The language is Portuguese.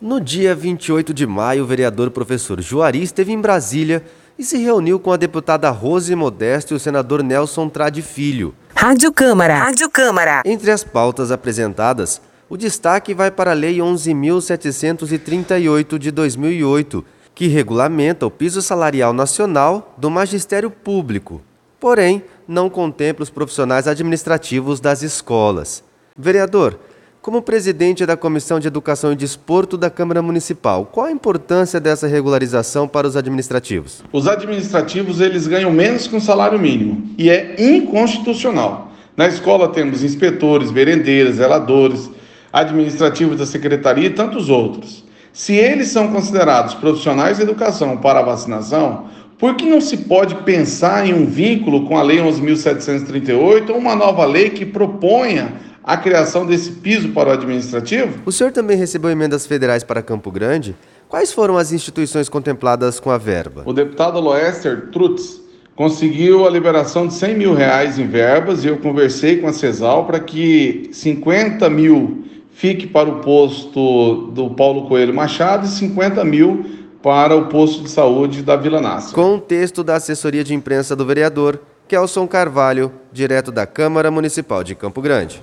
No dia 28 de maio, o vereador professor Juari esteve em Brasília e se reuniu com a deputada Rose Modesto e o senador Nelson Trade Filho. Rádio Câmara. Rádio Câmara. Entre as pautas apresentadas, o destaque vai para a Lei 11.738 de 2008, que regulamenta o piso salarial nacional do magistério público, porém não contempla os profissionais administrativos das escolas. Vereador, como presidente da Comissão de Educação e Desporto da Câmara Municipal, qual a importância dessa regularização para os administrativos? Os administrativos eles ganham menos que um salário mínimo e é inconstitucional. Na escola temos inspetores, merendeiras, zeladores, administrativos da secretaria e tantos outros. Se eles são considerados profissionais de educação para vacinação, por que não se pode pensar em um vínculo com a Lei 11.738 ou uma nova lei que proponha a criação desse piso para o administrativo? O senhor também recebeu emendas federais para Campo Grande? Quais foram as instituições contempladas com a verba? O deputado Loester Trutz conseguiu a liberação de 100 mil reais em verbas e eu conversei com a CESAL para que 50 mil fique para o posto do Paulo Coelho Machado e 50 mil para o posto de saúde da Vila Nácia. Com o texto da assessoria de imprensa do vereador, Kelson Carvalho, direto da Câmara Municipal de Campo Grande.